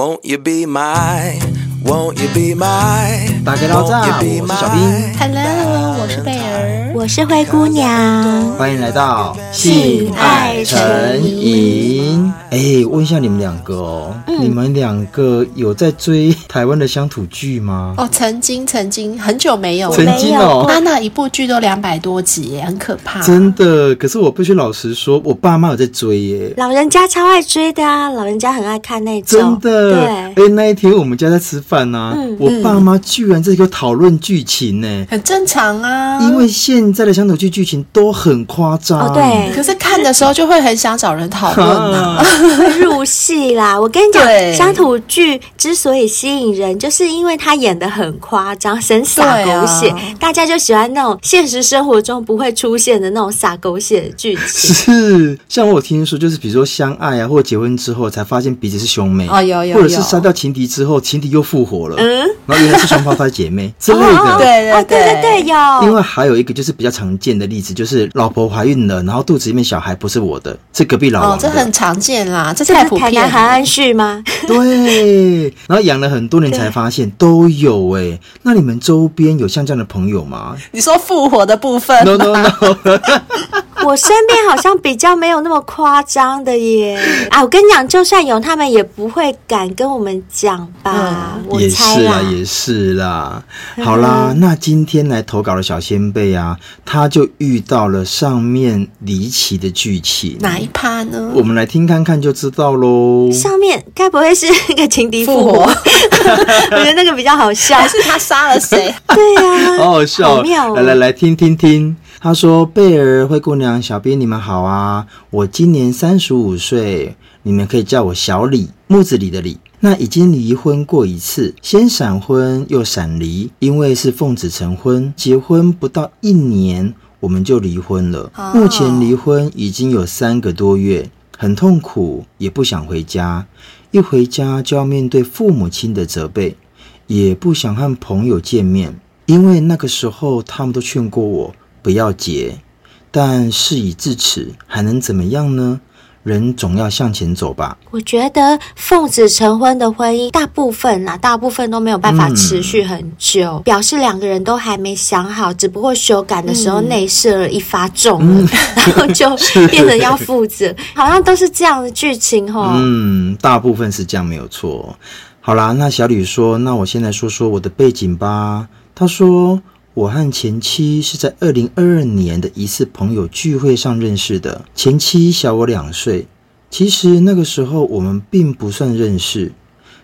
Won't you be my, won't you be my, 大家好，我是小兵。Hello，我是贝儿，我是灰姑娘。欢迎来到性爱成瘾。哎，问一下你们两个哦，嗯、你们两个有在追台湾的乡土剧吗？哦，曾经，曾经，很久没有，曾经哦，那那一部剧都两百多集耶，很可怕。真的，可是我必须老实说，我爸妈有在追耶。老人家超爱追的啊，老人家很爱看那种。真的，对。哎，那一天我们家在吃饭呢、啊，嗯、我爸妈居然在给我讨论剧情呢，很正常啊。因为现在的乡土剧剧情都很夸张，哦，对。可是看的时候就会很想找人讨论啊。入戏啦！我跟你讲，乡土剧之所以吸引人，就是因为他演的很夸张，神洒狗血，大家就喜欢那种现实生活中不会出现的那种洒狗血的剧情。是，像我有听说，就是比如说相爱啊，或者结婚之后才发现彼此是兄妹，哦有有，或者是杀掉情敌之后，情敌又复活了，嗯，然后原来是双胞胎姐妹之类的。对对对对对，有。另外还有一个就是比较常见的例子，就是老婆怀孕了，然后肚子里面小孩不是我的，是隔壁老王的。哦，这很常见啦，这。是台南韩安旭吗？对，然后养了很多年才发现都有哎。那你们周边有像这样的朋友吗？你说复活的部分？No No No，我身边好像比较没有那么夸张的耶。啊，我跟你讲，就算有，他们也不会敢跟我们讲吧？也是啦，也是啦。好啦，那今天来投稿的小仙贝啊，他就遇到了上面离奇的剧情。哪一趴呢？我们来听看看就知道喽。上面该不会是那个情敌复活？我觉得那个比较好笑，还是他杀了谁？对呀、啊，好好笑，好妙、哦！来来来，听听听。他说：“贝儿、灰姑娘、小编，你们好啊！我今年三十五岁，你们可以叫我小李，木子李的李。那已经离婚过一次，先闪婚又闪离，因为是奉子成婚，结婚不到一年我们就离婚了。哦、目前离婚已经有三个多月。”很痛苦，也不想回家。一回家就要面对父母亲的责备，也不想和朋友见面，因为那个时候他们都劝过我不要结。但事已至此，还能怎么样呢？人总要向前走吧。我觉得奉子成婚的婚姻，大部分啊，大部分都没有办法持续很久，嗯、表示两个人都还没想好，只不过修改的时候内射了一发中了，嗯、然后就 变成要负责，好像都是这样的剧情哦。嗯，大部分是这样，没有错。好啦，那小吕说，那我先来说说我的背景吧。他说。我和前妻是在二零二二年的一次朋友聚会上认识的。前妻小我两岁，其实那个时候我们并不算认识，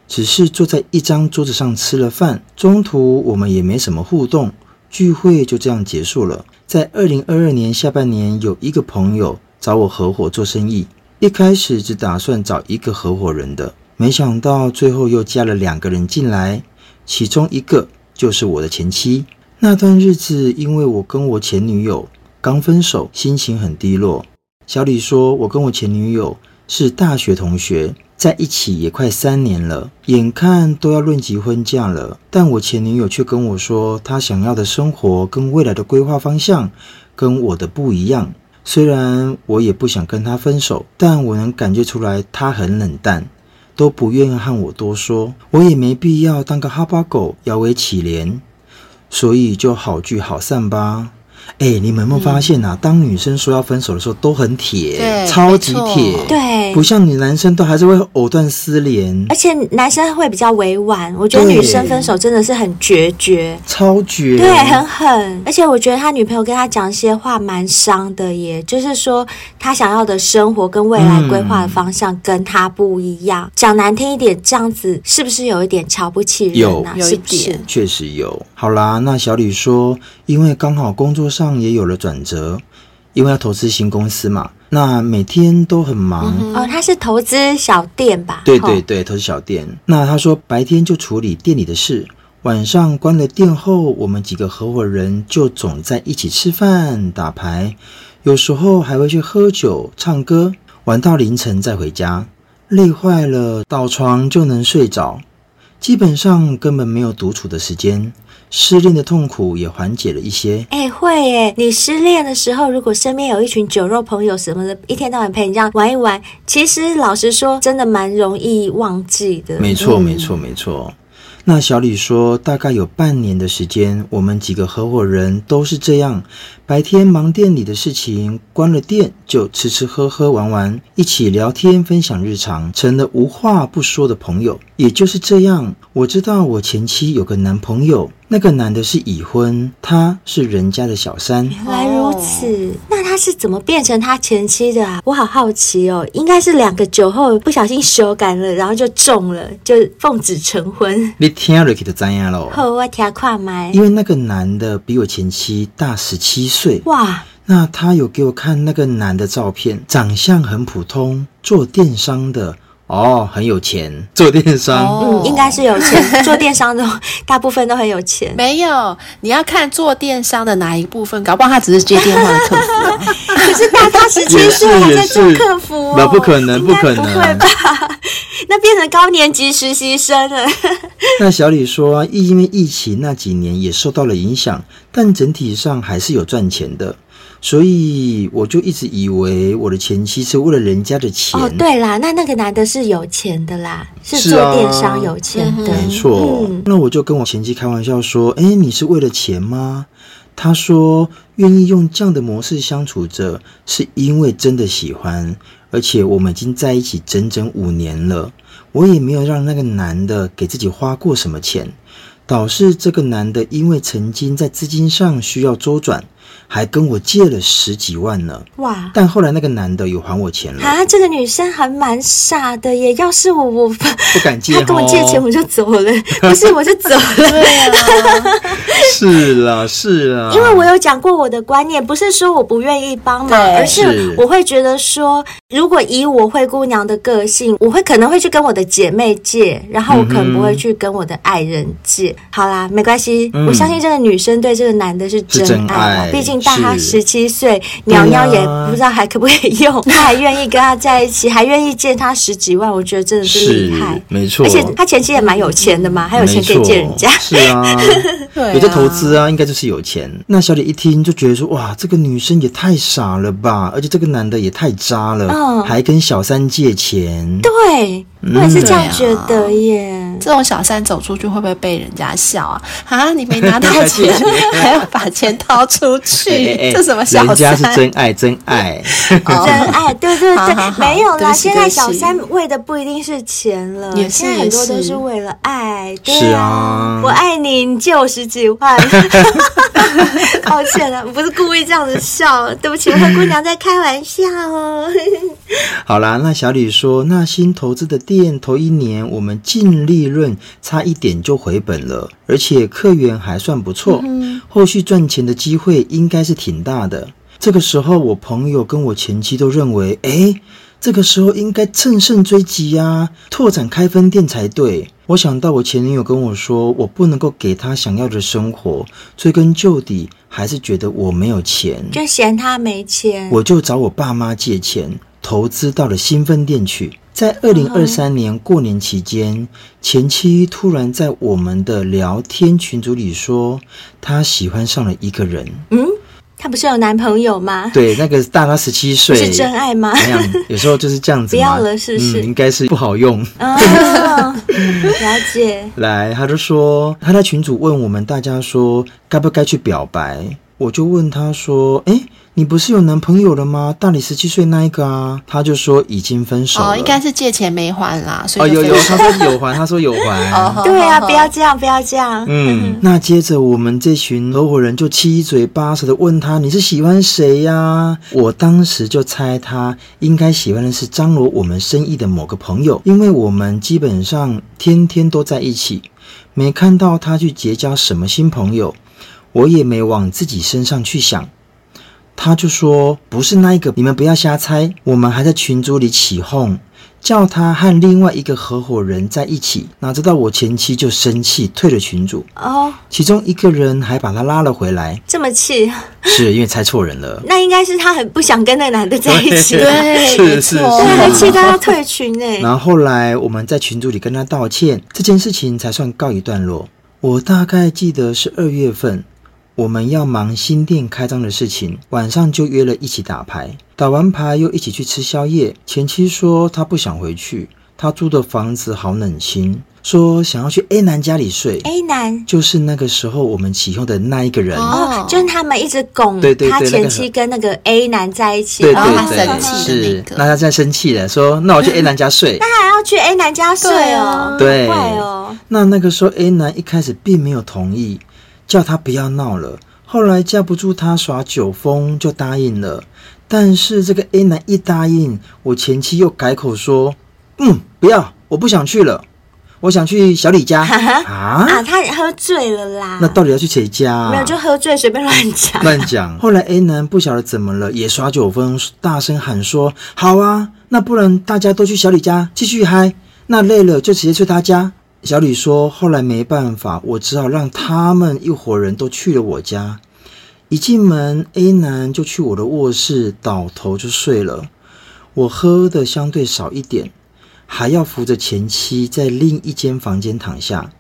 只是坐在一张桌子上吃了饭，中途我们也没什么互动，聚会就这样结束了。在二零二二年下半年，有一个朋友找我合伙做生意，一开始只打算找一个合伙人的，没想到最后又加了两个人进来，其中一个就是我的前妻。那段日子，因为我跟我前女友刚分手，心情很低落。小李说，我跟我前女友是大学同学，在一起也快三年了，眼看都要论及婚嫁了，但我前女友却跟我说，她想要的生活跟未来的规划方向跟我的不一样。虽然我也不想跟她分手，但我能感觉出来她很冷淡，都不愿意和我多说。我也没必要当个哈巴狗，摇尾乞怜。所以就好聚好散吧。哎，你们有没有发现呐、啊？嗯、当女生说要分手的时候，都很铁，对超级铁，对，不像你男生都还是会藕断丝连。而且男生会比较委婉，我觉得女生分手真的是很决绝，超绝，对，很狠。而且我觉得他女朋友跟他讲一些话蛮伤的耶，就是说他想要的生活跟未来规划的方向跟他不一样。讲、嗯、难听一点，这样子是不是有一点瞧不起人啊？有，有一点，确实有。好啦，那小李说，因为刚好工作上。也有了转折，因为要投资新公司嘛，那每天都很忙。嗯、哦，他是投资小店吧？对对对，投资小店。那他说白天就处理店里的事，晚上关了店后，我们几个合伙人就总在一起吃饭、打牌，有时候还会去喝酒、唱歌，玩到凌晨再回家。累坏了，倒床就能睡着，基本上根本没有独处的时间。失恋的痛苦也缓解了一些。哎，会耶！你失恋的时候，如果身边有一群酒肉朋友什么的，一天到晚陪你这样玩一玩，其实老实说，真的蛮容易忘记的。没错，没错，没错。那小李说，大概有半年的时间，我们几个合伙人都是这样。白天忙店里的事情，关了店就吃吃喝喝玩玩，一起聊天分享日常，成了无话不说的朋友。也就是这样，我知道我前妻有个男朋友，那个男的是已婚，他是人家的小三。原来如此，那他是怎么变成他前妻的啊？我好好奇哦。应该是两个酒后不小心手感了，然后就中了，就奉子成婚。你听了就知道了。好，我听看麦。因为那个男的比我前妻大十七岁。岁哇，那他有给我看那个男的照片，长相很普通，做电商的哦，很有钱，做电商，哦、嗯，应该是有钱，做电商的 大部分都很有钱。没有，你要看做电商的哪一部分，搞不好他只是接电话的客服。可是大他十七岁还在做客服、哦，那不可能，不可能，不会吧？那变成高年级实习生了。那小李说，因为疫情那几年也受到了影响，但整体上还是有赚钱的，所以我就一直以为我的前妻是为了人家的钱。哦，对啦，那那个男的是有钱的啦，是做电商有钱的，没错。嗯、那我就跟我前妻开玩笑说：“哎，你是为了钱吗？”他说：“愿意用这样的模式相处着，是因为真的喜欢。”而且我们已经在一起整整五年了，我也没有让那个男的给自己花过什么钱，导致这个男的因为曾经在资金上需要周转。还跟我借了十几万呢！哇！但后来那个男的有还我钱了啊！这个女生还蛮傻的耶。要是我，我不敢借。他跟我借钱，我就走了。不是，我就走了。对啊，是啦，是啦。因为我有讲过我的观念，不是说我不愿意帮忙，而是我会觉得说，如果以我灰姑娘的个性，我会可能会去跟我的姐妹借，然后我可能不会去跟我的爱人借。嗯、好啦，没关系，嗯、我相信这个女生对这个男的是真爱，是真爱毕竟。大他十七岁，鸟鸟也不知道还可不可以用，他还愿意跟他在一起，还愿意借他十几万，我觉得真的是厉害，没错。而且他前妻也蛮有钱的嘛，还有钱可以借人家，是啊，有在投资啊，应该就是有钱。那小李一听就觉得说，哇，这个女生也太傻了吧，而且这个男的也太渣了，嗯，还跟小三借钱，对。我也是这样觉得耶。嗯、这种小三走出去会不会被人家笑啊？啊，你没拿到 钱，还要把钱掏出去，欸 欸这什么小三？人家是真爱，真爱，真爱，对对对，好好好没有啦。现在小三为的不一定是钱了，也是现在很多都是为了爱。对啊，是啊，我爱你，你借我十几万。抱歉了，我不是故意这样子笑，对不起，我和姑娘在开玩笑哦。好啦，那小李说，那新投资的店头一年，我们净利润差一点就回本了，而且客源还算不错，嗯、后续赚钱的机会应该是挺大的。这个时候，我朋友跟我前妻都认为，诶，这个时候应该乘胜追击呀，拓展开分店才对。我想到我前女友跟我说，我不能够给她想要的生活，追根究底，还是觉得我没有钱，就嫌他没钱，我就找我爸妈借钱。投资到了新分店去，在二零二三年过年期间，前妻突然在我们的聊天群组里说，她喜欢上了一个人。嗯，她不是有男朋友吗？对，那个大她十七岁，是真爱吗？怎样？有时候就是这样子。不要了，是不是？嗯，应该是不好用。哦，了解。来，他就说他在群组问我们大家说该不该去表白，我就问他说，哎。你不是有男朋友了吗？大你十七岁那一个啊，他就说已经分手了。哦，应该是借钱没还啦，所以哦有有，他说有还，他说有还。哦，对啊，不要这样，不要这样。嗯，那接着我们这群合伙人就七嘴八舌的问他：“你是喜欢谁呀？”我当时就猜他应该喜欢的是张罗我们生意的某个朋友，因为我们基本上天天都在一起，没看到他去结交什么新朋友，我也没往自己身上去想。他就说不是那一个，你们不要瞎猜。我们还在群组里起哄，叫他和另外一个合伙人在一起。哪知道我前妻就生气退了群组。哦，其中一个人还把他拉了回来。这么气？是因为猜错人了。那应该是他很不想跟那男的在一起。对，是是是，还气到他退群呢。然后后来我们在群组里跟他道歉，这件事情才算告一段落。我大概记得是二月份，我们要忙新店开张的事情，晚上就约了一起打牌，打完牌又一起去吃宵夜。前妻说她不想回去，她租的房子好冷清。说想要去 A 男家里睡，A 男。就是那个时候我们起哄的那一个人。哦，就是他们一直拱对对对他前妻跟那个 A 男在一起，对对对，对，是那他在生气了，说那我去 A 男家睡，那还要去 A 男家睡哦，对。哦，那那个时候 A 男一开始并没有同意，叫他不要闹了，后来架不住他耍酒疯就答应了，但是这个 A 男一答应，我前妻又改口说，嗯，不要，我不想去了。我想去小李家 啊啊！他喝醉了啦。那到底要去谁家啊？没有，就喝醉随便乱讲。乱讲。后来 A 男不晓得怎么了，也耍酒疯，大声喊说：“好啊，那不然大家都去小李家继续嗨。那累了就直接去他家。”小李说：“后来没办法，我只好让他们一伙人都去了我家。一进门，A 男就去我的卧室倒头就睡了。我喝的相对少一点。”还要扶着前妻在另一间房间躺下，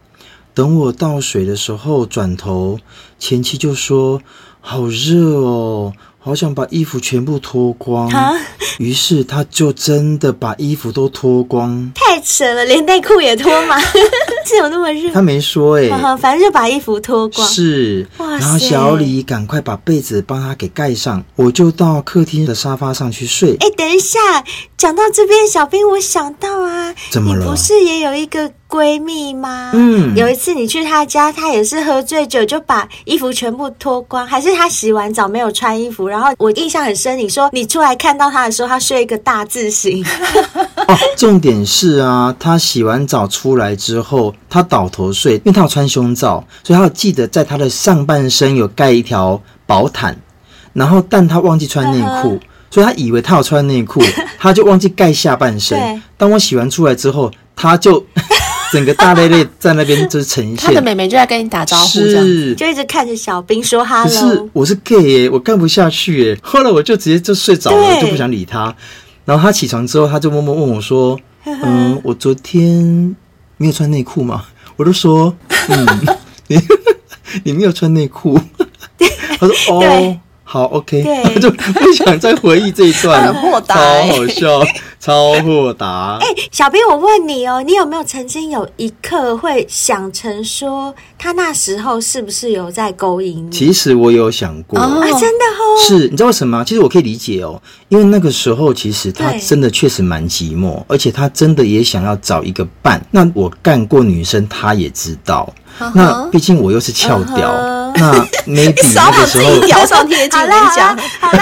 等我倒水的时候，转头前妻就说：“好热哦，好想把衣服全部脱光。”于是他就真的把衣服都脱光，太扯了，连内裤也脱吗？是有那么热？他没说哎、欸，反正就把衣服脱光。是，然后小李赶快把被子帮他给盖上，我就到客厅的沙发上去睡。哎，等一下，讲到这边，小兵，我想到啊，怎么了？你不是也有一个？闺蜜吗？嗯，有一次你去她家，她也是喝醉酒就把衣服全部脱光，还是她洗完澡没有穿衣服？然后我印象很深，你说你出来看到她的时候，她睡一个大字型。哦，重点是啊，她洗完澡出来之后，她倒头睡，因为她有穿胸罩，所以她记得在她的上半身有盖一条薄毯，然后但她忘记穿内裤，嗯、所以她以为她有穿内裤，她就忘记盖下半身。对当我洗完出来之后，她就。整个大累累在那边就是呈现，他的妹妹就在跟你打招呼，是就一直看着小兵说哈喽。可是我是 gay 耶，我干不下去耶。后来我就直接就睡着了，就不想理他。然后他起床之后，他就默默问我说：“嗯，我昨天没有穿内裤吗？”我就说：“嗯，你 你没有穿内裤。”他说：“哦。”好，OK，对 就不想再回忆这一段，很豁达，超好笑，超豁达。哎、欸，小兵，我问你哦，你有没有曾经有一刻会想成说，他那时候是不是有在勾引你？其实我有想过，哦、啊，真的哦。是，你知道为什么吗？其实我可以理解哦，因为那个时候其实他真的确实蛮寂寞，而且他真的也想要找一个伴。那我干过女生，他也知道。Uh. 那毕竟我又是翘屌，uh huh. 那 maybe 那个时候屌上贴金，我跟你讲，好了，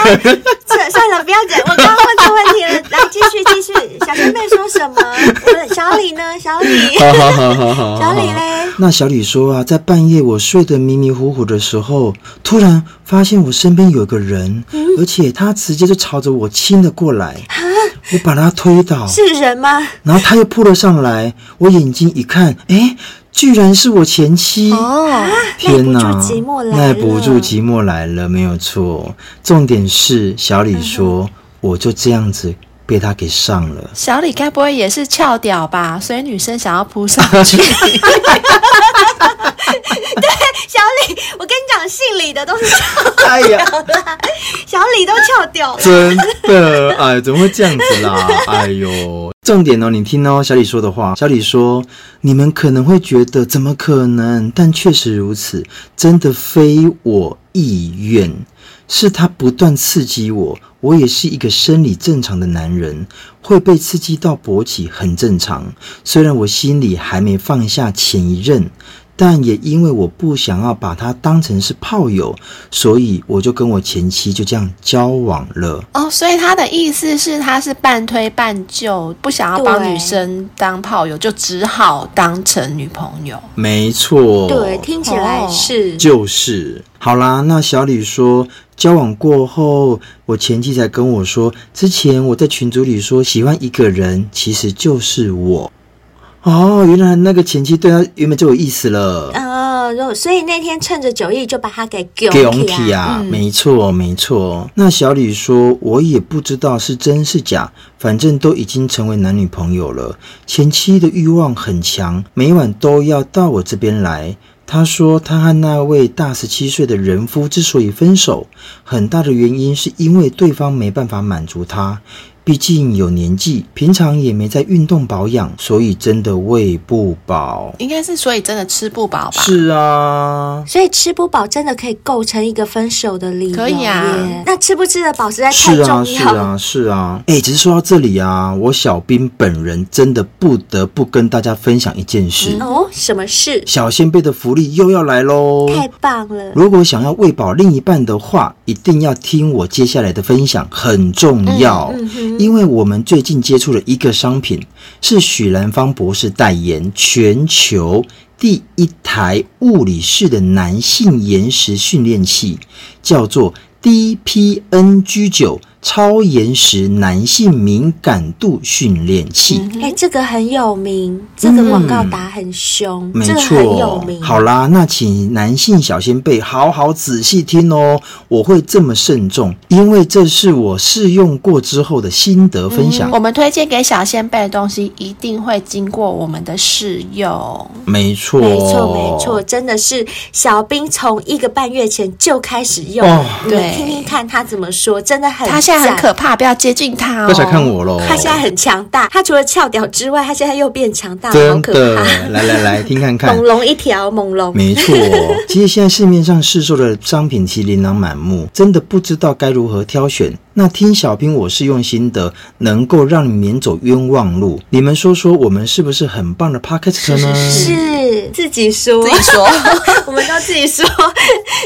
算算了，不要讲，我刚刚问错问题了，来继续继续，小妹妹说什么？小李呢？小李，好好好好好，小李嘞？那小李说啊，在半夜我睡得迷迷糊糊的时候，突然发现我身边有个人，嗯、而且他直接就朝着我亲了过来，蛤我把他推倒，是人吗？然后他又扑了上来，我眼睛一看，哎。居然是我前妻！哦，天哪，耐不住寂寞来了，耐不住寂寞来了，没有错。重点是小李说，嗯、我就这样子被他给上了。小李该不会也是翘屌吧？所以女生想要扑上去。对，小李，我跟你讲，姓李的都是翘屌。哎呀，小李都翘屌了，真的，哎，怎么会这样子啦？哎呦，重点哦，你听哦，小李说的话。小李说，你们可能会觉得怎么可能，但确实如此，真的非我意愿，是他不断刺激我，我也是一个生理正常的男人，会被刺激到勃起很正常。虽然我心里还没放下前一任。但也因为我不想要把他当成是炮友，所以我就跟我前妻就这样交往了。哦，所以他的意思是他是半推半就，不想要帮女生当炮友，就只好当成女朋友。没错，对，听起来是就是。好啦，那小李说交往过后，我前妻才跟我说，之前我在群组里说喜欢一个人，其实就是我。哦，原来那个前妻对他原本就有意思了。哦，所以那天趁着酒意就把他给给起啊。嗯、没错，没错。那小李说，我也不知道是真是假，反正都已经成为男女朋友了。前妻的欲望很强，每晚都要到我这边来。他说，他和那位大十七岁的人夫之所以分手，很大的原因是因为对方没办法满足他。毕竟有年纪，平常也没在运动保养，所以真的喂不饱。应该是所以真的吃不饱吧？是啊，所以吃不饱真的可以构成一个分手的理由。可以啊，那吃不吃得饱实在太重要。是啊，是啊，是啊。哎，只是说到这里啊，我小兵本人真的不得不跟大家分享一件事。嗯、哦，什么事？小仙贝的福利又要来喽！太棒了！如果想要喂饱另一半的话，一定要听我接下来的分享，很重要。嗯嗯因为我们最近接触了一个商品，是许兰芳博士代言，全球第一台物理式的男性延时训练器，叫做 DPNG 九。超延时男性敏感度训练器，哎、欸，这个很有名，这个广告打很凶，没错，很有名。好啦，那请男性小仙贝好好仔细听哦，我会这么慎重，因为这是我试用过之后的心得分享。嗯、我们推荐给小仙贝的东西，一定会经过我们的试用。没错，没错，没错，真的是小兵从一个半月前就开始用，哦、你们听听看他怎么说，真的很。很可怕，不要接近他哦！不要小看我喽，他现在很强大。他除了翘屌之外，他现在又变强大，真可怕！来来来，听看看，猛龙一条，猛龙。没错，其实现在市面上市售的商品其实琳琅满目，真的不知道该如何挑选。那听小兵我是用心的，能够让你免走冤枉路。你们说说，我们是不是很棒的 p o c k e t 呢？是，自己说，自己说，我们都自己说。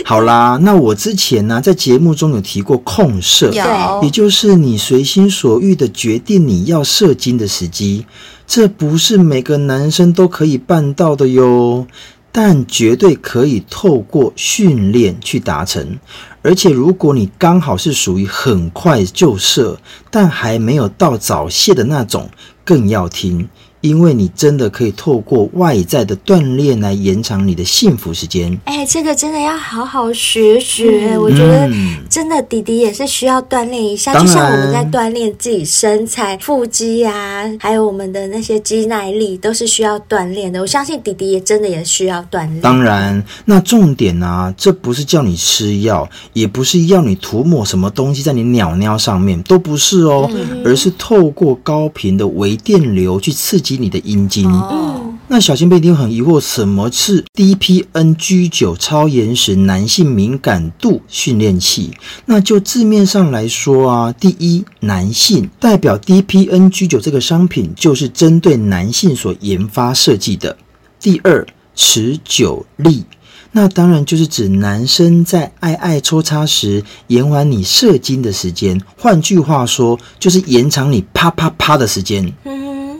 好啦，那我之前呢、啊，在节目中有提过控色，有也就是你随心所欲的决定你要射精的时机，这不是每个男生都可以办到的哟。但绝对可以透过训练去达成，而且如果你刚好是属于很快就射，但还没有到早泄的那种，更要听。因为你真的可以透过外在的锻炼来延长你的幸福时间。哎，这个真的要好好学学。嗯、我觉得真的弟弟也是需要锻炼一下，就像我们在锻炼自己身材、腹肌啊，还有我们的那些肌耐力，都是需要锻炼的。我相信弟弟也真的也需要锻炼。当然，那重点啊，这不是叫你吃药，也不是要你涂抹什么东西在你鸟尿上面，都不是哦，嗯、而是透过高频的微电流去刺激。你的阴茎。哦，那小新贝一定很疑惑，什么是 DPNG 九超延时男性敏感度训练器？那就字面上来说啊，第一，男性代表 DPNG 九这个商品就是针对男性所研发设计的。第二，持久力，那当然就是指男生在爱爱抽插时延缓你射精的时间，换句话说，就是延长你啪啪啪的时间。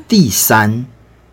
第三，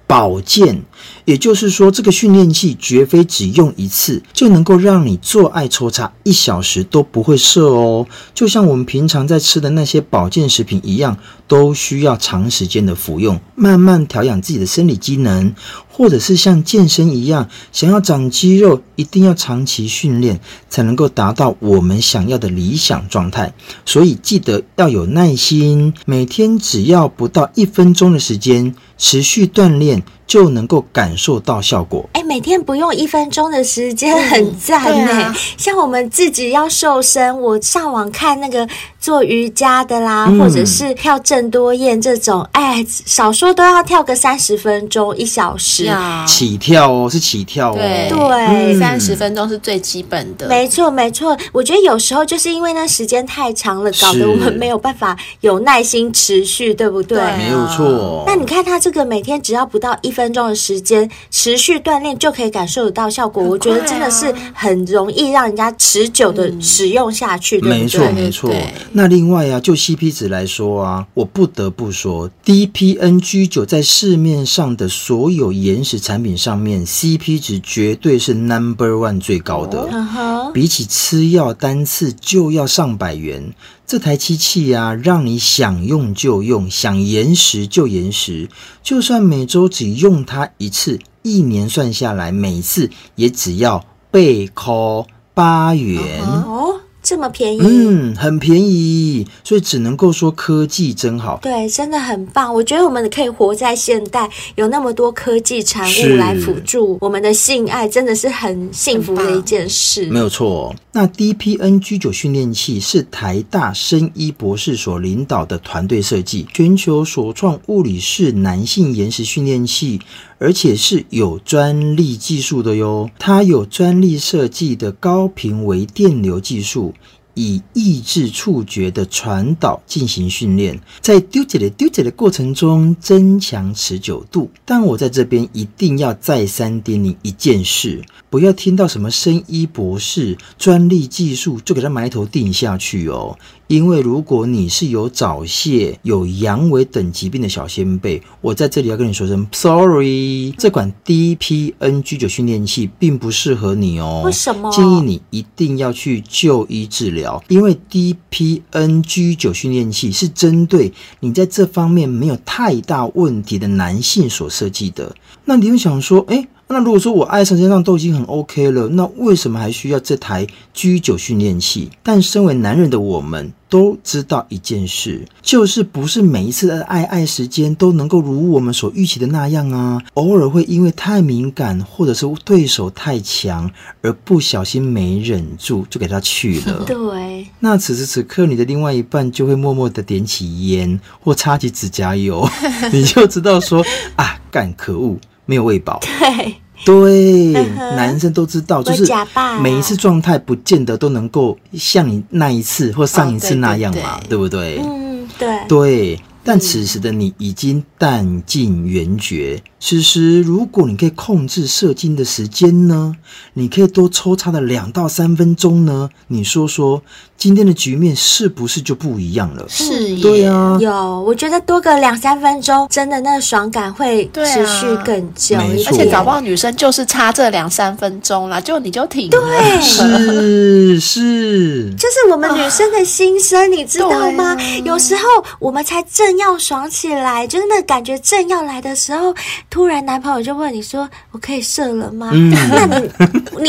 保健，也就是说，这个训练器绝非只用一次就能够让你做爱抽插一小时都不会射哦。就像我们平常在吃的那些保健食品一样，都需要长时间的服用，慢慢调养自己的生理机能。或者是像健身一样，想要长肌肉，一定要长期训练，才能够达到我们想要的理想状态。所以记得要有耐心，每天只要不到一分钟的时间，持续锻炼。就能够感受到效果。哎，每天不用一分钟的时间，很赞呢。嗯啊、像我们自己要瘦身，我上网看那个做瑜伽的啦，嗯、或者是跳郑多燕这种，哎，少说都要跳个三十分钟、一小时。起跳哦，是起跳哦。对对，三十分钟是最基本的。没错没错，我觉得有时候就是因为那时间太长了，搞得我们没有办法有耐心持续，对不对？对，没有错。那你看他这个每天只要不到一。分钟的时间持续锻炼就可以感受得到效果，啊、我觉得真的是很容易让人家持久的使用下去，嗯、对不对？没错，没错。那另外啊，就 CP 值来说啊，我不得不说，DPNG 九在市面上的所有延时产品上面，CP 值绝对是 Number One 最高的。哦、比起吃药单次就要上百元。这台机器啊，让你想用就用，想延时就延时。就算每周只用它一次，一年算下来，每次也只要被扣八元。哦，这么便宜，嗯，很便宜，所以只能够说科技真好。对，真的很棒。我觉得我们可以活在现代，有那么多科技产物来辅助我们的性爱，真的是很幸福的一件事。没有错。那 DPN G9 训练器是台大生医博士所领导的团队设计，全球首创物理式男性延时训练器，而且是有专利技术的哟。它有专利设计的高频微电流技术。以抑制触觉的传导进行训练，在丢解的丢解的过程中增强持久度。但我在这边一定要再三叮咛一件事：不要听到什么生医博士专利技术就给他埋头定下去哦。因为如果你是有早泄、有阳痿等疾病的小先辈，我在这里要跟你说声 sorry，这款 DPNG 九训练器并不适合你哦。为什么？建议你一定要去就医治疗，因为 DPNG 九训练器是针对你在这方面没有太大问题的男性所设计的。那你会想说，诶那如果说我爱上身上都已经很 OK 了，那为什么还需要这台 G9 训练器？但身为男人的我们都知道一件事，就是不是每一次的爱爱时间都能够如我们所预期的那样啊，偶尔会因为太敏感或者是对手太强而不小心没忍住就给他去了。对，那此时此刻你的另外一半就会默默的点起烟或擦起指甲油，你就知道说啊，干可恶。没有喂饱，对。对，男生都知道，就是每一次状态不见得都能够像你那一次或上一次那样嘛，对不对？嗯，对，对。但此时的你已经弹尽援绝。此时，如果你可以控制射精的时间呢？你可以多抽插的两到三分钟呢？你说说，今天的局面是不是就不一样了？是，对啊，有，我觉得多个两三分钟，真的那爽感会持续更久。而且搞不好女生就是差这两三分钟啦，就你就停了。对，是是，就是我们女生的心声，啊、你知道吗？啊、有时候我们才正。要爽起来，就是那感觉正要来的时候，突然男朋友就问你说：“我可以射了吗？”嗯、那你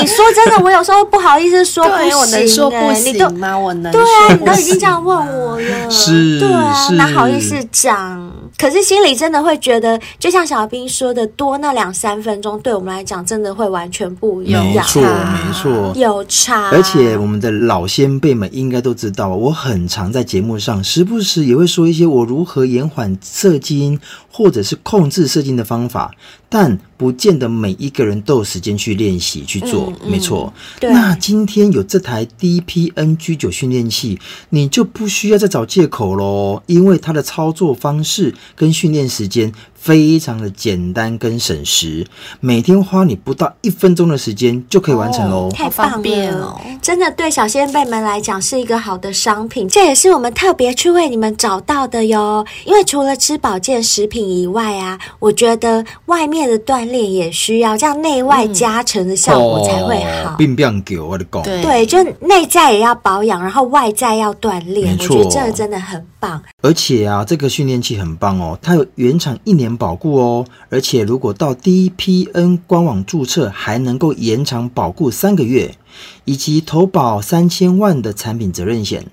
你说真的，我有时候不好意思说不行、欸，我能说不行吗？我能对啊，你都已经这样问我了，是，对啊，哪好意思讲？可是心里真的会觉得，就像小兵说的，多那两三分钟，对我们来讲真的会完全不一样。没错，没错，有差。而且我们的老先辈们应该都知道，我很常在节目上时不时也会说一些我如何和延缓射精，或者是控制射精的方法，但不见得每一个人都有时间去练习去做。嗯嗯、没错，对那今天有这台 DPNG 九训练器，你就不需要再找借口喽，因为它的操作方式跟训练时间。非常的简单跟省时，每天花你不到一分钟的时间就可以完成喽，哦，太方便了！真的对小仙辈们来讲是一个好的商品，这也是我们特别去为你们找到的哟。因为除了吃保健食品以外啊，我觉得外面的锻炼也需要这样内外加成的效果才会好。并不给我的讲，对，就内在也要保养，然后外在要锻炼，没错，我觉得这个真的很棒。而且啊，这个训练器很棒哦，它有原厂一年保固哦，而且如果到 DPN 官网注册，还能够延长保固三个月，以及投保三千万的产品责任险。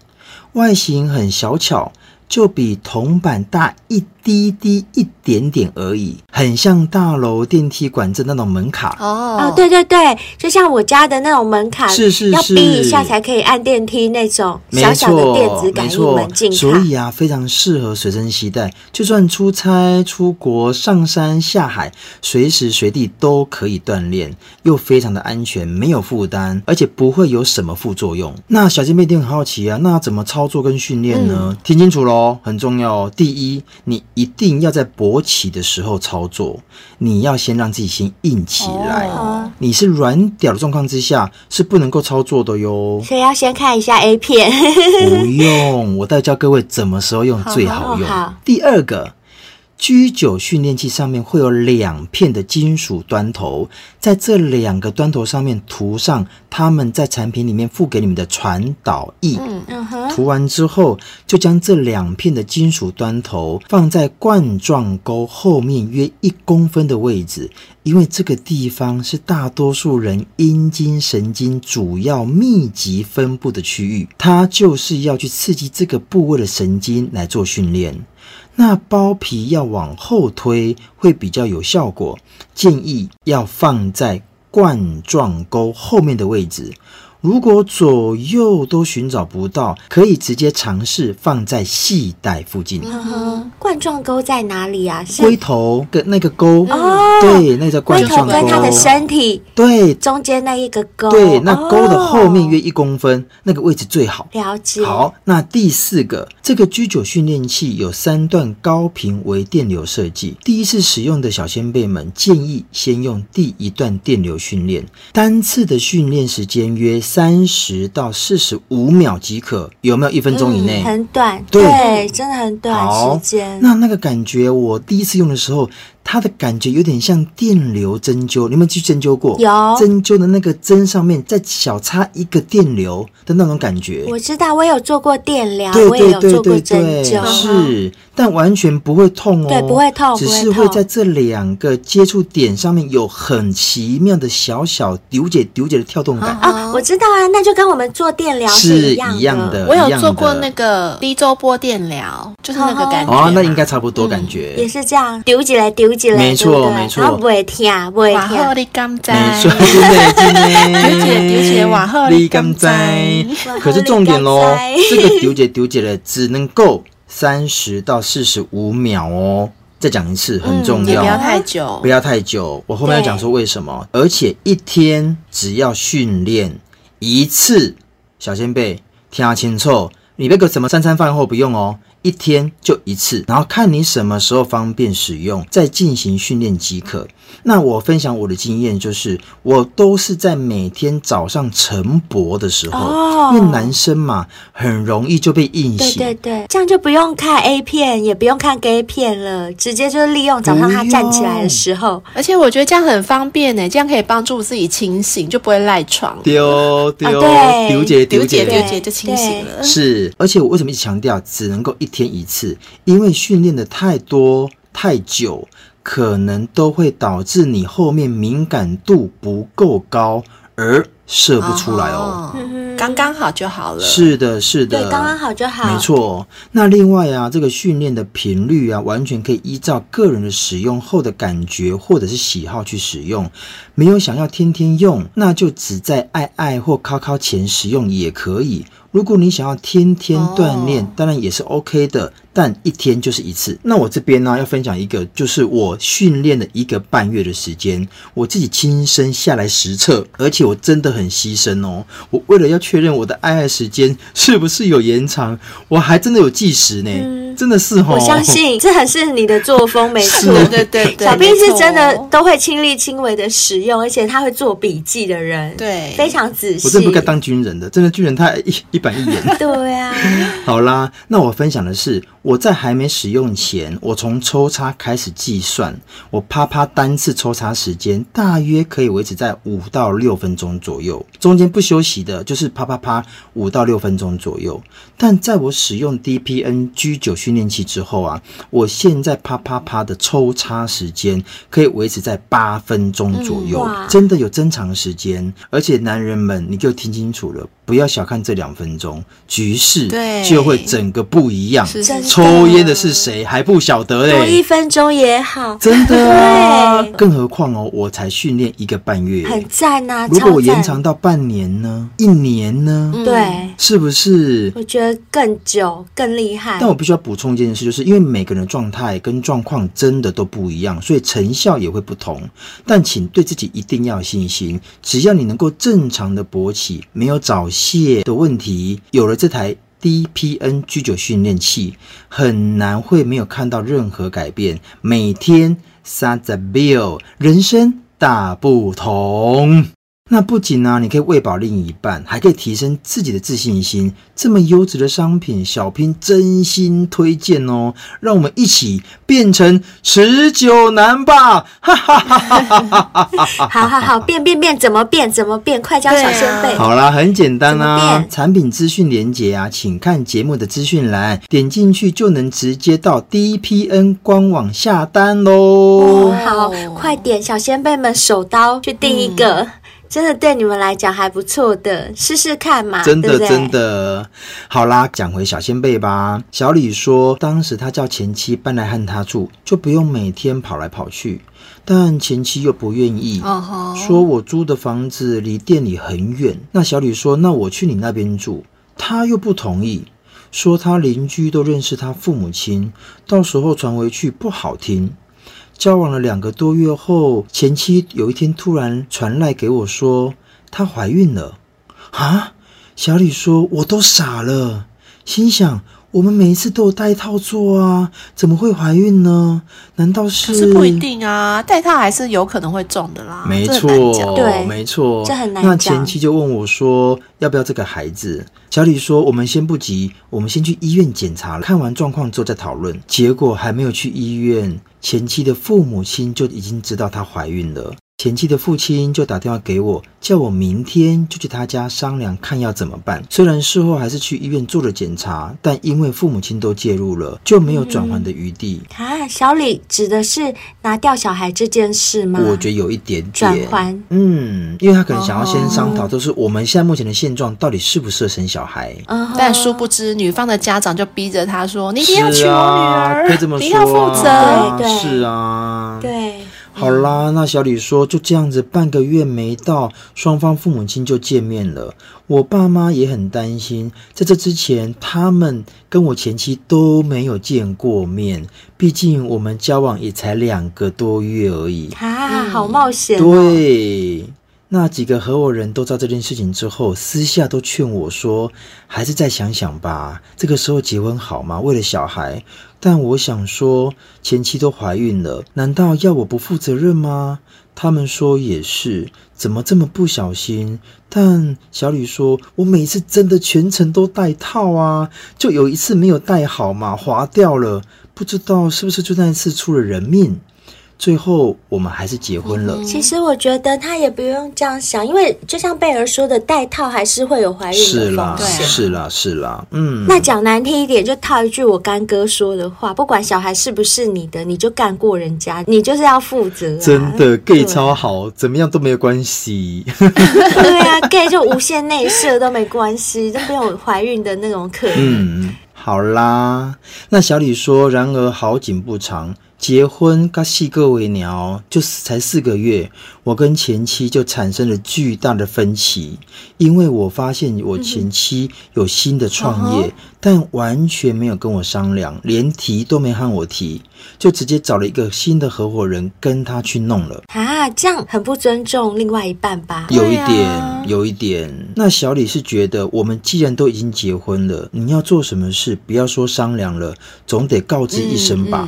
外形很小巧，就比铜板大一滴滴一点点而已，很像大楼电梯管制那种门卡哦哦，对对对，就像我家的那种门卡，是是是，要逼一下才可以按电梯那种小小的电子感应门禁卡，所以啊，非常适合随身携带，就算出差、出国、上山下海，随时随地都可以锻炼，又非常的安全，没有负担，而且不会有什么副作用。那小姐妹一定很好奇啊，那怎么操作跟训练呢？嗯、听清楚喽，很重要哦。第一，你。一定要在勃起的时候操作，你要先让自己先硬起来。Oh. 你是软屌的状况之下是不能够操作的哟。所以要先看一下 A 片。不用，我再教各位怎么时候用最好用。好好好。第二个。G9 训练器上面会有两片的金属端头，在这两个端头上面涂上他们在产品里面附给你们的传导液。嗯哼。涂完之后，就将这两片的金属端头放在冠状沟后面约一公分的位置，因为这个地方是大多数人阴茎神经主要密集分布的区域，它就是要去刺激这个部位的神经来做训练。那包皮要往后推会比较有效果，建议要放在冠状沟后面的位置。如果左右都寻找不到，可以直接尝试放在系带附近。嗯哼，冠状沟在哪里啊？龟头跟那个沟，哦，对，那个叫冠状沟。龟头跟它的身体，对，中间那一个沟，对，那沟的后面约一公分，哦，那个位置最好。了解。好，那第四个，这个 G9 训练器有三段高频微电流设计。第一次使用的小先辈们建议先用第一段电流训练，单次的训练时间约。三十到四十五秒即可，有没有一分钟以内？嗯，很短，对，对，真的很短时间。那那个感觉，我第一次用的时候。它的感觉有点像电流针灸，你有没有去针灸过？有针灸的那个针上面再小插一个电流的那种感觉。我知道，我有做过电疗，对我也有做过针灸，是，但完全不会痛哦。对，不会痛，只是会在这两个接触点上面有很奇妙的小小丢解丢解的跳动感啊！我知道啊，那就跟我们做电疗是一样的。一样的。我有做过那个低周波电疗，就是那个感觉。哦，那应该差不多感觉。也是这样，丢起来纠。没错，没错，不会听，不会听。瓦赫利甘在，没错，真的，纠结纠结，瓦后你甘在。可是重点喽，这个丢姐丢姐的只能够三十到四十五秒哦。再讲一次，很重要，不要太久，不要太久。我后面要讲说为什么，而且一天只要训练一次，小仙贝听清楚，你那个什么三餐饭后不用哦。一天就一次，然后看你什么时候方便使用，再进行训练即可。那我分享我的经验，就是我都是在每天早上晨勃的时候，哦，因为男生嘛，很容易就被硬醒。对对对，这样就不用看 A 片，也不用看 gay 片了，直接就是利用早上他站起来的时候。而且我觉得这样很方便呢，这样可以帮助自己清醒，就不会赖床。丢丢丢姐丢姐丢姐就清醒了。是，而且我为什么一直强调只能够一天一次？因为训练的太多太久，可能都会导致你后面敏感度不够高，而射不出来哦。刚刚好就好了。是的，是的，对，刚刚好就好。没错。那另外啊，这个训练的频率啊，完全可以依照个人的使用后的感觉或者是喜好去使用。没有想要天天用，那就只在爱爱或靠靠前使用也可以。如果你想要天天锻炼，oh. 当然也是 OK 的，但一天就是一次。那我这边呢，要分享一个，就是我训练了一个半月的时间，我自己亲身下来实测，而且我真的很牺牲哦。我为了要确认我的爱爱时间是不是有延长，我还真的有计时呢。嗯真的是哦，我相信 这很是你的作风，没错，对对对，小兵是真的都会亲力亲为的使用，而且他会做笔记的人，对，非常仔细。我真的不该当军人的，真的军人太一一板一眼。对啊，好啦，那我分享的是我在还没使用前，我从抽插开始计算，我啪啪单次抽插时间大约可以维持在五到六分钟左右，中间不休息的就是啪啪啪五到六分钟左右。但在我使用 DPN G9 训练器之后啊，我现在啪啪啪的抽插时间可以维持在八分钟左右，嗯、真的有增长时间。而且男人们，你就听清楚了，不要小看这两分钟，局势就会整个不一样。抽烟的是谁还不晓得嘞？多一分钟也好，真的更何况哦，我才训练一个半月，很赞啊！如果我延长到半年呢？一年呢？对，是不是？我觉得更久更厉害。但我必须要补充一件事，就是因为每个人的状态跟状况真的都不一样，所以成效也会不同。但请对自己一定要有信心，只要你能够正常的勃起，没有早泄的问题，有了这台 DPN G9 训练器，很难会没有看到任何改变。每天三十秒，人生大不同。那不仅呢、啊，你可以喂饱另一半，还可以提升自己的自信心。这么优质的商品，小拼真心推荐哦！让我们一起变成持久男吧！哈哈哈哈哈哈！好好好，变变变，怎么变？怎么变？快教小仙贝！好啦，很简单啊，产品资讯连接啊，请看节目的资讯栏，点进去就能直接到 DPN 官网下单喽。哦，好，快点，小仙贝们手刀去订一个。嗯真的对你们来讲还不错的，试试看嘛。真的真的，好啦，讲回小仙贝吧。小李说，当时他叫前妻搬来和他住，就不用每天跑来跑去。但前妻又不愿意，uh. 说我租的房子离店里很远。那小李说，那我去你那边住。他又不同意，说他邻居都认识他父母亲，到时候传回去不好听。交往了两个多月后，前妻有一天突然传来给我说，她怀孕了。啊！小李说，我都傻了，心想，我们每一次都有戴套做啊，怎么会怀孕呢？难道是？可是不一定啊，戴套还是有可能会中的啦。没错，对，没错，这很难讲。那前妻就问我说，要不要这个孩子？小李说，我们先不急，我们先去医院检查，看完状况之后再讨论。结果还没有去医院。前妻的父母亲就已经知道她怀孕了。前妻的父亲就打电话给我，叫我明天就去他家商量，看要怎么办。虽然事后还是去医院做了检查，但因为父母亲都介入了，就没有转圜的余地。嗯、啊，小李指的是拿掉小孩这件事吗？我觉得有一点点转圜。嗯，因为他可能想要先商讨，就是我们现在目前的现状到底适不适合生小孩。嗯，但殊不知女方的家长就逼着他说：“你一定要娶我女儿，啊、可以这么说啊、你要负责。对”对，是啊，对。好啦，那小李说就这样子，半个月没到，双方父母亲就见面了。我爸妈也很担心，在这之前，他们跟我前妻都没有见过面，毕竟我们交往也才两个多月而已。啊，好冒险哦！对。那几个合伙人都知道这件事情之后，私下都劝我说：“还是再想想吧，这个时候结婚好吗？为了小孩。”但我想说，前妻都怀孕了，难道要我不负责任吗？他们说也是，怎么这么不小心？但小李说：“我每次真的全程都戴套啊，就有一次没有戴好嘛，滑掉了，不知道是不是就那一次出了人命。”最后，我们还是结婚了。其实我觉得他也不用这样想，因为就像贝儿说的，戴套还是会有怀孕的风险。是啦，是啦，嗯。那讲难听一点，就套一句我干哥说的话：不管小孩是不是你的，你就干过人家，你就是要负责啊。真的，gay 超好，怎么样都没有关系。对 啊，gay 就无限内射都没关系，都没有怀孕的那种可能。嗯，好啦。那小李说：“然而好景不长。”结婚刚细个月鸟，就是才四个月，我跟前妻就产生了巨大的分歧，因为我发现我前妻有新的创业，嗯、但完全没有跟我商量，连提都没和我提，就直接找了一个新的合伙人跟他去弄了。啊，这样很不尊重另外一半吧？有一点，有一点。那小李是觉得，我们既然都已经结婚了，你要做什么事，不要说商量了，总得告知一声吧。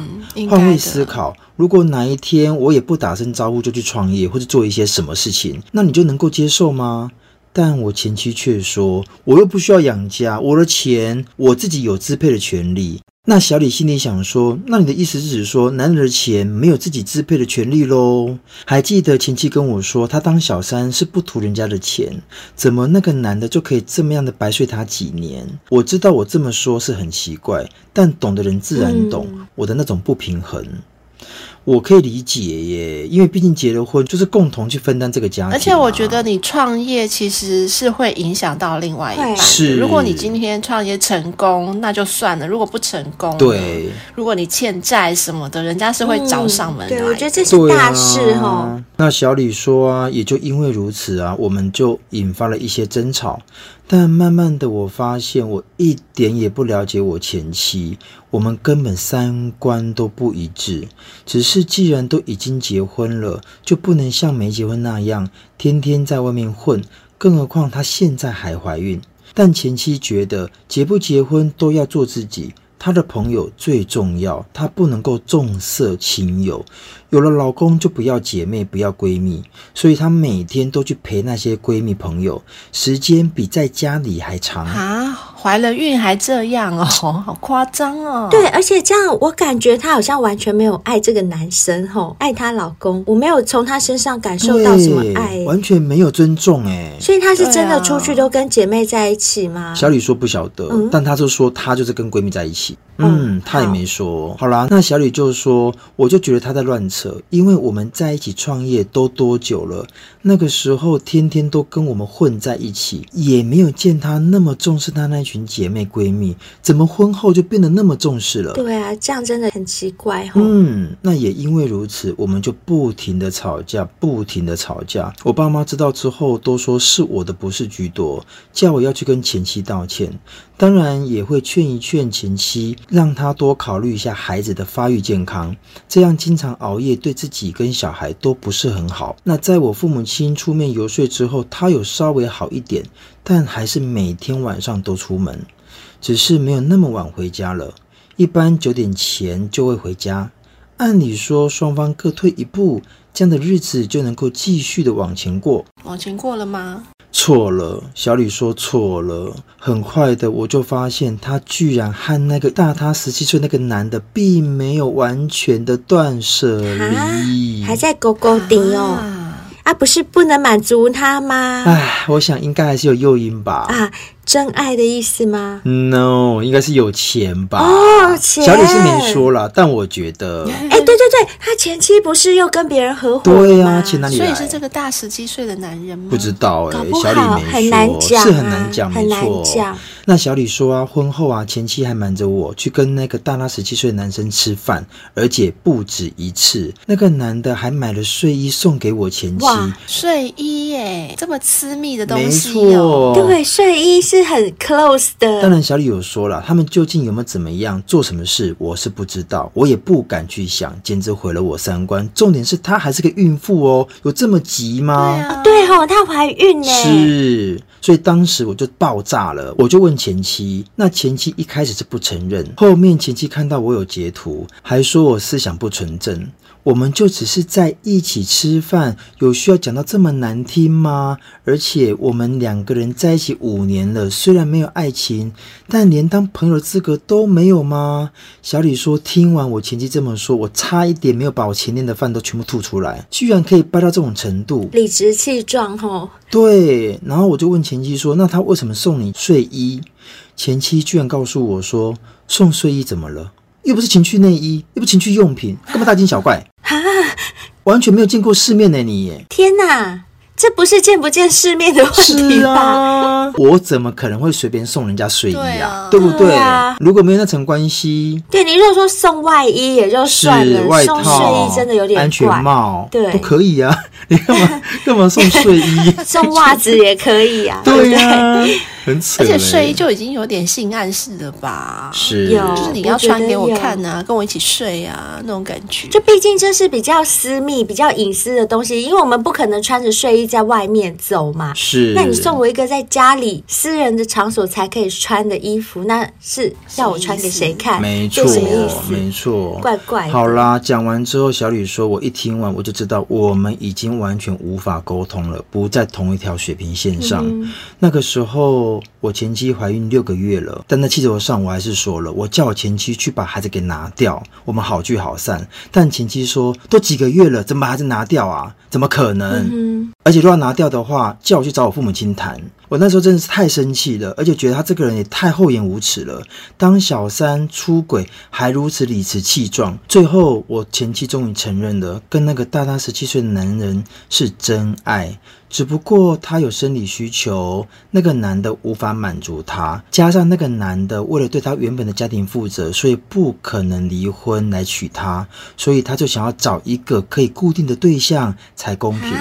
换、嗯、位。思考，如果哪一天我也不打声招呼就去创业或者做一些什么事情，那你就能够接受吗？但我前妻却说，我又不需要养家，我的钱我自己有支配的权利。那小李心里想说，那你的意思是指说，男人的钱没有自己支配的权利喽？还记得前妻跟我说，他当小三是不图人家的钱，怎么那个男的就可以这么样的白睡他几年？我知道我这么说是很奇怪，但懂的人自然懂我的那种不平衡。我可以理解耶，因为毕竟结了婚，就是共同去分担这个家庭。而且我觉得你创业其实是会影响到另外一半。是，如果你今天创业成功，那就算了；如果不成功，对，如果你欠债什么的，人家是会找上门来。对，我觉得这是大事哈、哦。那小李说啊，也就因为如此啊，我们就引发了一些争吵。但慢慢的，我发现我一点也不了解我前妻，我们根本三观都不一致。只是既然都已经结婚了，就不能像没结婚那样天天在外面混。更何况她现在还怀孕。但前妻觉得结不结婚都要做自己。她的朋友最重要，她不能够重色轻友。有了老公就不要姐妹，不要闺蜜，所以她每天都去陪那些闺蜜朋友，时间比在家里还长！怀了孕还这样哦，好夸张哦！对，而且这样我感觉她好像完全没有爱这个男生吼，爱她老公，我没有从她身上感受到什么爱，完全没有尊重哎。所以她是真的出去都跟姐妹在一起吗？小李说不晓得，嗯、但她就说她就是跟闺蜜在一起。嗯，她也没说。好，好啦，那小李就说，我就觉得她在乱扯，因为我们在一起创业都多久了？那个时候天天都跟我们混在一起，也没有见她那么重视她那群。姐妹闺蜜怎么婚后就变得那么重视了？对啊，这样真的很奇怪。嗯，那也因为如此，我们就不停的吵架，不停的吵架。我爸妈知道之后都说是我的不是居多，叫我要去跟前妻道歉。当然也会劝一劝前妻，让她多考虑一下孩子的发育健康。这样经常熬夜对自己跟小孩都不是很好。那在我父母亲出面游说之后，他有稍微好一点。但还是每天晚上都出门，只是没有那么晚回家了。一般九点前就会回家。按理说，双方各退一步，这样的日子就能够继续的往前过。往前过了吗？错了，小李说错了。很快的，我就发现他居然和那个大他十七岁那个男的，并没有完全的断舍离，还在勾勾顶哦。啊啊，不是不能满足他吗？唉，我想应该还是有诱因吧。啊。真爱的意思吗？No，应该是有钱吧。哦，钱。小李是没说了，但我觉得，哎，对对对，他前妻不是又跟别人合伙？对呀，钱哪里来？所以是这个大十七岁的男人吗？不知道哎，小李没说，很难讲，是很难讲，没错。那小李说啊，婚后啊，前妻还瞒着我去跟那个大他十七岁的男生吃饭，而且不止一次。那个男的还买了睡衣送给我前妻。哇，睡衣耶，这么私密的东西哦。对，睡衣是。是很 close 的。当然，小李有说了，他们究竟有没有怎么样，做什么事，我是不知道，我也不敢去想，简直毁了我三观。重点是她还是个孕妇哦，有这么急吗？对啊，对哦，她怀孕呢。是，所以当时我就爆炸了，我就问前妻，那前妻一开始是不承认，后面前妻看到我有截图，还说我思想不纯正。我们就只是在一起吃饭，有需要讲到这么难听吗？而且我们两个人在一起五年了，虽然没有爱情，但连当朋友的资格都没有吗？小李说，听完我前妻这么说，我差一点没有把我前天的饭都全部吐出来，居然可以掰到这种程度，理直气壮吼。对，然后我就问前妻说，那他为什么送你睡衣？前妻居然告诉我说，送睡衣怎么了？又不是情趣内衣，又不是情趣用品，干嘛大惊小怪？哈，完全没有见过世面的你耶！天哪，这不是见不见世面的问题吧？啊、我怎么可能会随便送人家睡衣啊？对，不对？对啊、如果没有那层关系，对你如果说送外衣也就算了，外套送睡衣真的有点怪。安全帽，对，都可以啊。你干嘛干嘛送睡衣？送袜子也可以啊。对呀。对很扯，而且睡衣就已经有点性暗示了吧？是，就是你要穿给我看啊，跟我一起睡啊，那种感觉。就毕竟这是比较私密、比较隐私的东西，因为我们不可能穿着睡衣在外面走嘛。是，那你送我一个在家里私人的场所才可以穿的衣服，那是要我穿给谁看？没错？没错，怪怪。好啦，讲完之后，小李说：“我一听完，我就知道我们已经完全无法沟通了，不在同一条水平线上。嗯”那个时候。我前妻怀孕六个月了，但在气头上，我还是说了，我叫我前妻去把孩子给拿掉，我们好聚好散。但前妻说，都几个月了，怎么把孩子拿掉啊？怎么可能？嗯、而且如果要拿掉的话，叫我去找我父母亲谈。我那时候真的是太生气了，而且觉得他这个人也太厚颜无耻了，当小三出轨还如此理直气壮。最后，我前妻终于承认了，跟那个大他十七岁的男人是真爱。只不过她有生理需求，那个男的无法满足她，加上那个男的为了对她原本的家庭负责，所以不可能离婚来娶她，所以他就想要找一个可以固定的对象才公平。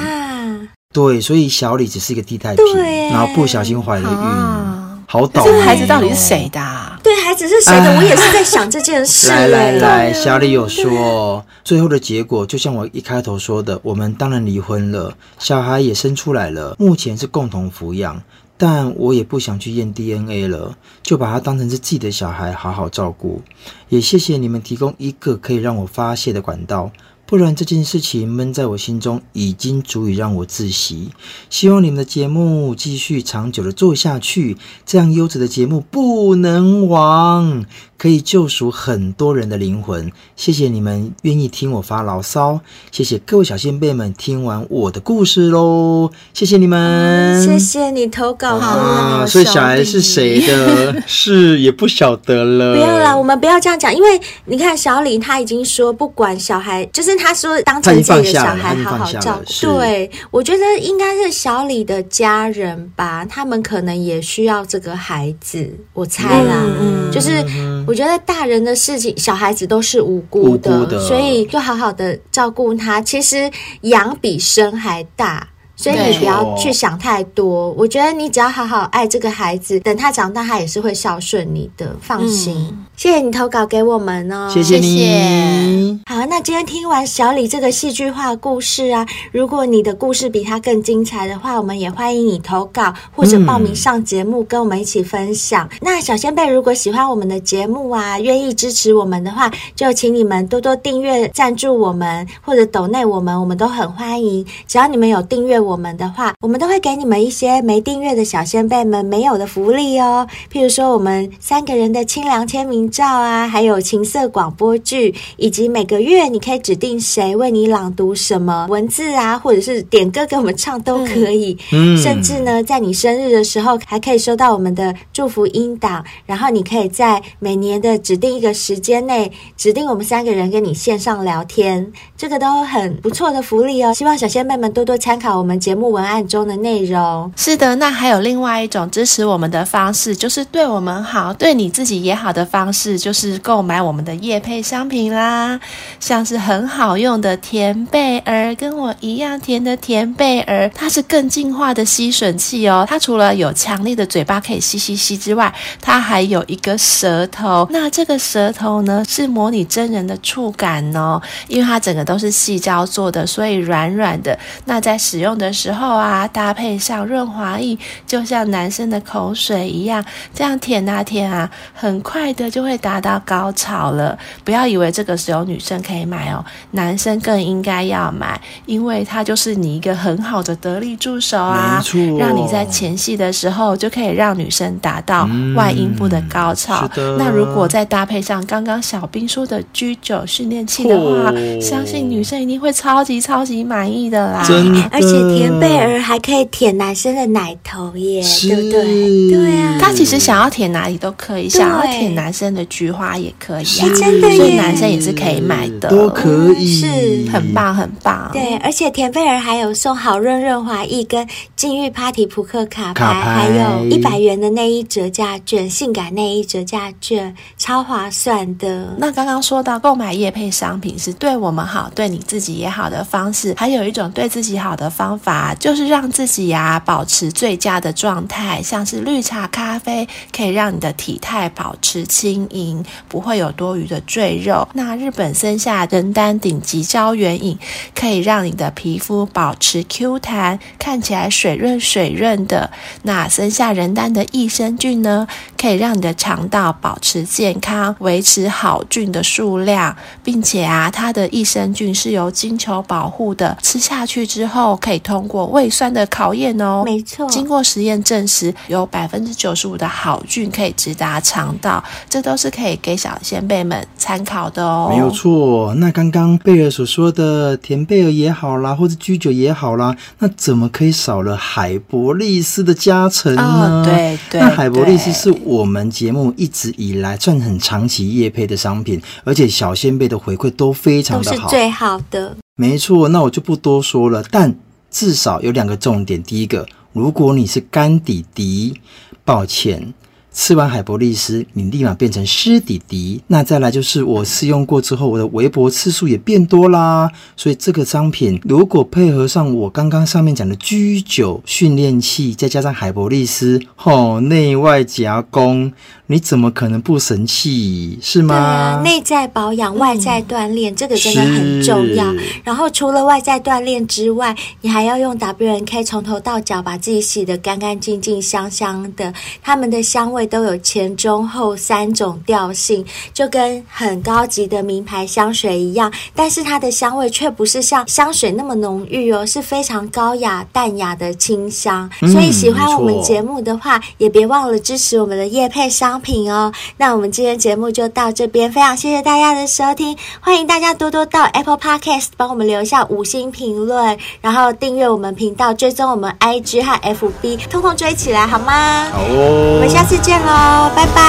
对，所以小李只是一个替代品，然后不小心怀了孕。啊好倒霉哦！这个孩子到底是谁的啊？对，孩子是谁的？我也是在想这件事。来来来，小李有说，最后的结果就像我一开头说的，我们当然离婚了，小孩也生出来了，目前是共同抚养。但我也不想去验 DNA 了，就把他当成是自己的小孩，好好照顾。也谢谢你们提供一个可以让我发泄的管道。不然这件事情闷在我心中，已经足以让我窒息。希望你们的节目继续长久的做下去，这样优质的节目不能亡，可以救赎很多人的灵魂。谢谢你们愿意听我发牢骚，谢谢各位小仙贝们听完我的故事喽，谢谢你们，谢谢你投稿。啊，所以小孩是谁的？是也不晓得了。不要啦，我们不要这样讲，因为你看小李他已经说，不管小孩就是。他说：“当成自己的小孩，好好照顾。”对，我觉得应该是小李的家人吧，他们可能也需要这个孩子。我猜啦，嗯、就是我觉得大人的事情，小孩子都是无辜的，辜的，所以就好好的照顾他。其实养比生还大。所以你不要去想太多，我觉得你只要好好爱这个孩子，等他长大，他也是会孝顺你的，放心。嗯、谢谢你投稿给我们哦，谢谢你。好，那今天听完小李这个戏剧化故事啊，如果你的故事比他更精彩的话，我们也欢迎你投稿或者报名上节目，跟我们一起分享。嗯、那小仙贝如果喜欢我们的节目啊，愿意支持我们的话，就请你们多多订阅、赞助我们，或者抖内我们，我们都很欢迎。只要你们有订阅。我们的话，我们都会给你们一些没订阅的小仙辈们没有的福利哦。譬如说，我们三个人的清凉签名照啊，还有情色广播剧，以及每个月你可以指定谁为你朗读什么文字啊，或者是点歌给我们唱都可以。嗯，甚至呢，在你生日的时候，还可以收到我们的祝福音档。然后你可以在每年的指定一个时间内，指定我们三个人跟你线上聊天，这个都很不错的福利哦。希望小仙贝们多多参考我们。节目文案中的内容。是的，那还有另外一种支持我们的方式，就是对我们好，对你自己也好的方式，就是购买我们的夜配商品啦。像是很好用的甜贝儿，跟我一样甜的甜贝儿，它是更进化的吸吮器哦。它除了有强力的嘴巴可以吸吸吸之外，它还有一个舌头。那这个舌头呢，是模拟真人的触感哦，因为它整个都是细胶做的，所以软软的。那在使用的的时候啊，搭配上润滑液，就像男生的口水一样，这样舔啊舔啊，很快的就会达到高潮了。不要以为这个时候女生可以买哦，男生更应该要买，因为它就是你一个很好的得力助手啊，让你在前戏的时候就可以让女生达到外阴部的高潮。嗯，那如果再搭配上刚刚小兵说的 G 九训练器的话，哦，相信女生一定会超级超级满意的啦，而且。甜贝儿还可以舔男生的奶头耶，对不对？对啊，他其实想要舔哪里都可以，想要舔男生的菊花也可以啊，真的耶，所以男生也是可以买的，都可以，是很棒很棒。对，而且甜贝儿还有送好润润滑液跟禁欲 Party 扑克卡牌，卡牌还有一百元的内衣折价券，性感内衣折价券，超划算的。那刚刚说到购买夜配商品是对我们好，对你自己也好的方式，还有一种对自己好的方法。法就是让自己呀、啊、保持最佳的状态，像是绿茶咖啡可以让你的体态保持轻盈，不会有多余的赘肉。那日本森下人丹顶级胶原饮可以让你的皮肤保持 Q 弹，看起来水润水润的。那森下人丹的益生菌呢，可以让你的肠道保持健康，维持好菌的数量，并且啊，它的益生菌是由金球保护的，吃下去之后可以通。通过胃酸的考验哦，没错。经过实验证实，有百分之九十五的好菌可以直达肠道，这都是可以给小仙贝们参考的哦。没有错。那刚刚贝尔所说的甜贝尔也好啦，或者居酒也好啦，那怎么可以少了海博利斯的加成呢？哦、对对。那海博利斯是我们节目一直以来算很长期业配的商品，而且小仙贝的回馈都非常的好，是最好的。没错，那我就不多说了，但。至少有两个重点。第一个，如果你是干弟弟，抱歉，吃完海博利斯，你立马变成湿弟弟。那再来就是我试用过之后，我的围脖次数也变多啦。所以这个商品如果配合上我刚刚上面讲的居酒训练器，再加上海博利斯，吼，内外夹攻。你怎么可能不神气？是吗？对啊，内在保养，外在锻炼，嗯，这个真的很重要。然后除了外在锻炼之外，你还要用 W N K 从头到脚把自己洗得干干净净、香香的。他们的香味都有前中后三种调性，就跟很高级的名牌香水一样。但是它的香味却不是像香水那么浓郁哦，是非常高雅淡雅的清香。嗯，所以喜欢我们节目的话，也别忘了支持我们的夜配商。品哦，那我们今天节目就到这边，非常谢谢大家的收听，欢迎大家多多到 Apple Podcast 帮我们留下五星评论，然后订阅我们频道，追踪我们 IG 和 FB，通通追起来好吗？好哦，我们下次见喽，拜拜，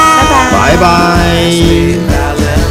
拜拜，拜拜。